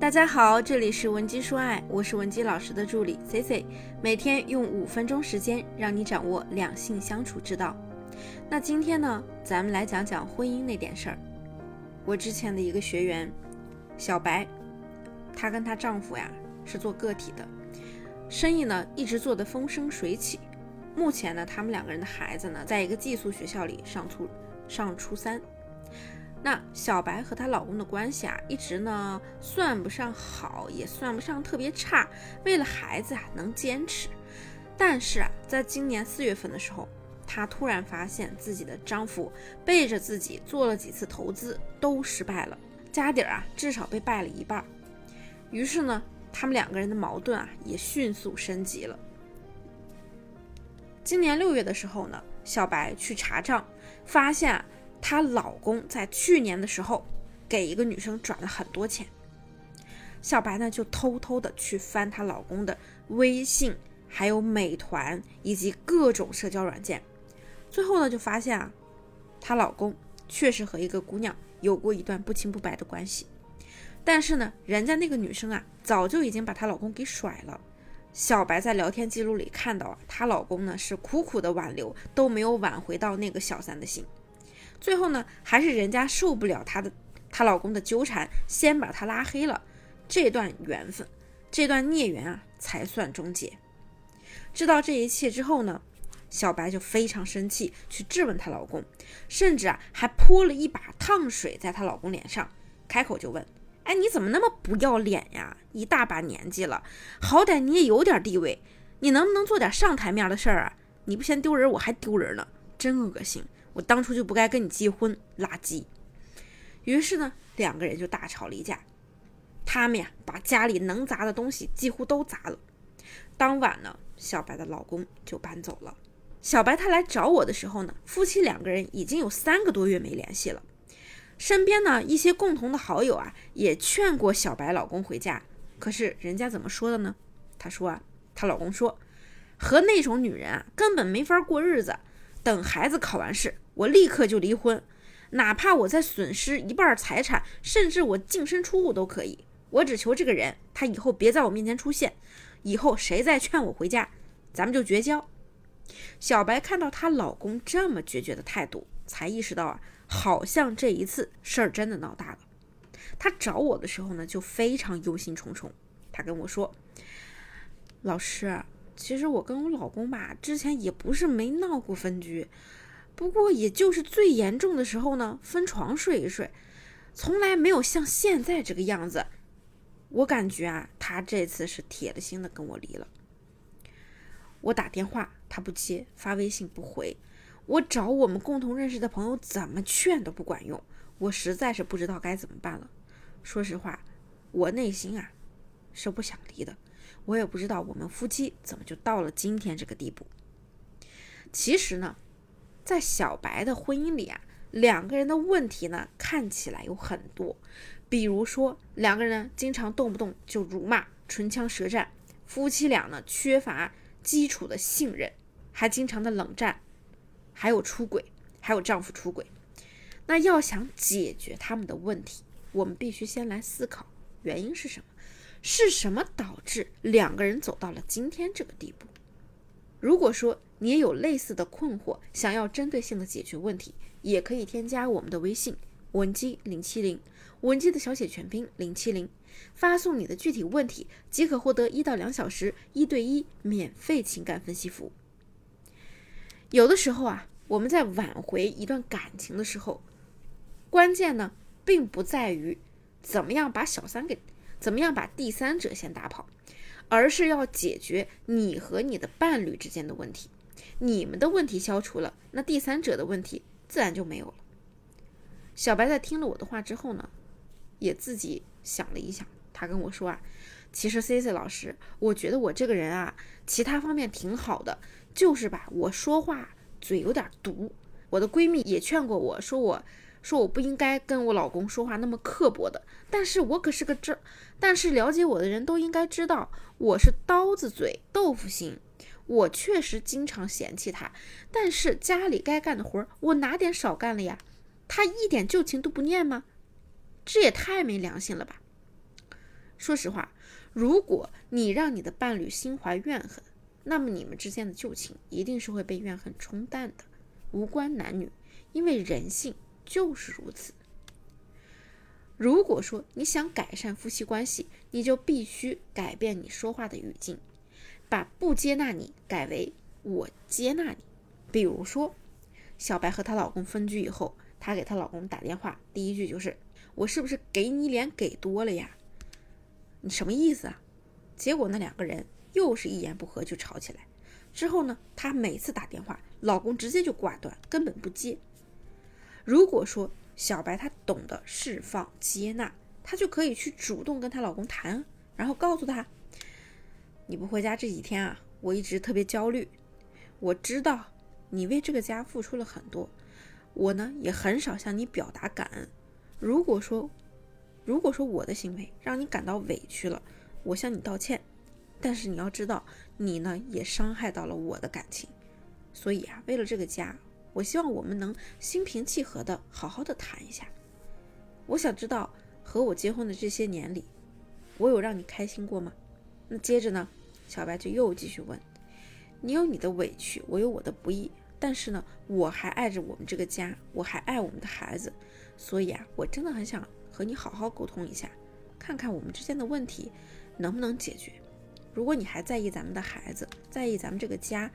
大家好，这里是文姬说爱，我是文姬老师的助理 C C，每天用五分钟时间让你掌握两性相处之道。那今天呢，咱们来讲讲婚姻那点事儿。我之前的一个学员小白，她跟她丈夫呀是做个体的，生意呢一直做得风生水起。目前呢，他们两个人的孩子呢，在一个寄宿学校里上初上初三。那小白和她老公的关系啊，一直呢算不上好，也算不上特别差。为了孩子啊，能坚持。但是啊，在今年四月份的时候，她突然发现自己的丈夫背着自己做了几次投资都失败了，家底儿啊至少被败了一半。于是呢，他们两个人的矛盾啊也迅速升级了。今年六月的时候呢，小白去查账，发现。她老公在去年的时候给一个女生转了很多钱，小白呢就偷偷的去翻她老公的微信，还有美团以及各种社交软件，最后呢就发现啊，她老公确实和一个姑娘有过一段不清不白的关系，但是呢，人家那个女生啊早就已经把她老公给甩了。小白在聊天记录里看到啊，她老公呢是苦苦的挽留，都没有挽回到那个小三的心。最后呢，还是人家受不了她的她老公的纠缠，先把她拉黑了。这段缘分，这段孽缘啊，才算终结。知道这一切之后呢，小白就非常生气，去质问她老公，甚至啊，还泼了一把烫水在她老公脸上，开口就问：“哎，你怎么那么不要脸呀？一大把年纪了，好歹你也有点地位，你能不能做点上台面的事儿啊？你不嫌丢人，我还丢人呢，真恶心。”我当初就不该跟你结婚，垃圾。于是呢，两个人就大吵了一架。他们呀，把家里能砸的东西几乎都砸了。当晚呢，小白的老公就搬走了。小白他来找我的时候呢，夫妻两个人已经有三个多月没联系了。身边呢，一些共同的好友啊，也劝过小白老公回家。可是人家怎么说的呢？他说啊，她老公说，和那种女人啊，根本没法过日子。等孩子考完试，我立刻就离婚，哪怕我再损失一半财产，甚至我净身出户都可以。我只求这个人，他以后别在我面前出现。以后谁再劝我回家，咱们就绝交。小白看到她老公这么决绝的态度，才意识到啊，好像这一次事儿真的闹大了。她找我的时候呢，就非常忧心忡忡。她跟我说：“老师。”其实我跟我老公吧，之前也不是没闹过分居，不过也就是最严重的时候呢，分床睡一睡，从来没有像现在这个样子。我感觉啊，他这次是铁了心的跟我离了。我打电话他不接，发微信不回，我找我们共同认识的朋友怎么劝都不管用，我实在是不知道该怎么办了。说实话，我内心啊是不想离的。我也不知道我们夫妻怎么就到了今天这个地步。其实呢，在小白的婚姻里啊，两个人的问题呢看起来有很多，比如说两个人经常动不动就辱骂、唇枪舌战，夫妻俩呢缺乏基础的信任，还经常的冷战，还有出轨，还有丈夫出轨。那要想解决他们的问题，我们必须先来思考原因是什么。是什么导致两个人走到了今天这个地步？如果说你也有类似的困惑，想要针对性的解决问题，也可以添加我们的微信文姬零七零，文姬的小写全拼零七零，发送你的具体问题，即可获得一到两小时一对一免费情感分析服务。有的时候啊，我们在挽回一段感情的时候，关键呢，并不在于怎么样把小三给。怎么样把第三者先打跑，而是要解决你和你的伴侣之间的问题。你们的问题消除了，那第三者的问题自然就没有了。小白在听了我的话之后呢，也自己想了一想，他跟我说啊，其实 C C 老师，我觉得我这个人啊，其他方面挺好的，就是吧，我说话嘴有点毒。我的闺蜜也劝过我说我。说我不应该跟我老公说话那么刻薄的，但是我可是个这，但是了解我的人都应该知道我是刀子嘴豆腐心，我确实经常嫌弃他，但是家里该干的活儿我哪点少干了呀？他一点旧情都不念吗？这也太没良心了吧！说实话，如果你让你的伴侣心怀怨恨，那么你们之间的旧情一定是会被怨恨冲淡的，无关男女，因为人性就是如此。如果说你想改善夫妻关系，你就必须改变你说话的语境，把不接纳你改为我接纳你。比如说，小白和她老公分居以后，她给她老公打电话，第一句就是：“我是不是给你脸给多了呀？你什么意思啊？”结果那两个人。又是一言不合就吵起来，之后呢，她每次打电话，老公直接就挂断，根本不接。如果说小白她懂得释放接纳，她就可以去主动跟她老公谈，然后告诉他：“你不回家这几天啊，我一直特别焦虑。我知道你为这个家付出了很多，我呢也很少向你表达感恩。如果说，如果说我的行为让你感到委屈了，我向你道歉。”但是你要知道，你呢也伤害到了我的感情，所以啊，为了这个家，我希望我们能心平气和的好好的谈一下。我想知道，和我结婚的这些年里，我有让你开心过吗？那接着呢，小白就又继续问：你有你的委屈，我有我的不易，但是呢，我还爱着我们这个家，我还爱我们的孩子，所以啊，我真的很想和你好好沟通一下，看看我们之间的问题能不能解决。如果你还在意咱们的孩子，在意咱们这个家，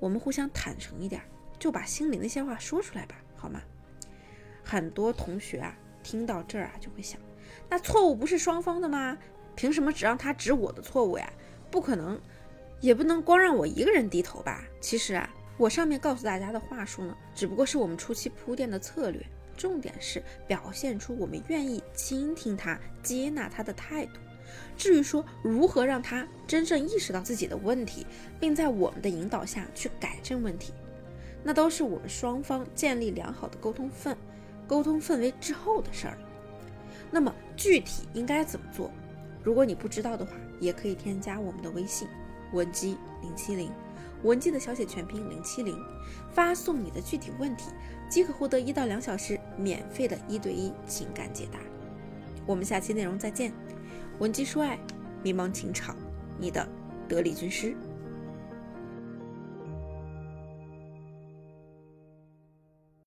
我们互相坦诚一点，就把心里那些话说出来吧，好吗？很多同学啊，听到这儿啊，就会想，那错误不是双方的吗？凭什么只让他指我的错误呀？不可能，也不能光让我一个人低头吧？其实啊，我上面告诉大家的话术呢，只不过是我们初期铺垫的策略，重点是表现出我们愿意倾听他、接纳他的态度。至于说如何让他真正意识到自己的问题，并在我们的引导下去改正问题，那都是我们双方建立良好的沟通氛沟通氛围之后的事儿。那么具体应该怎么做？如果你不知道的话，也可以添加我们的微信文姬零七零，文姬的小写全拼零七零，发送你的具体问题，即可获得一到两小时免费的一对一情感解答。我们下期内容再见。文姬说爱，迷茫情场，你的得力军师。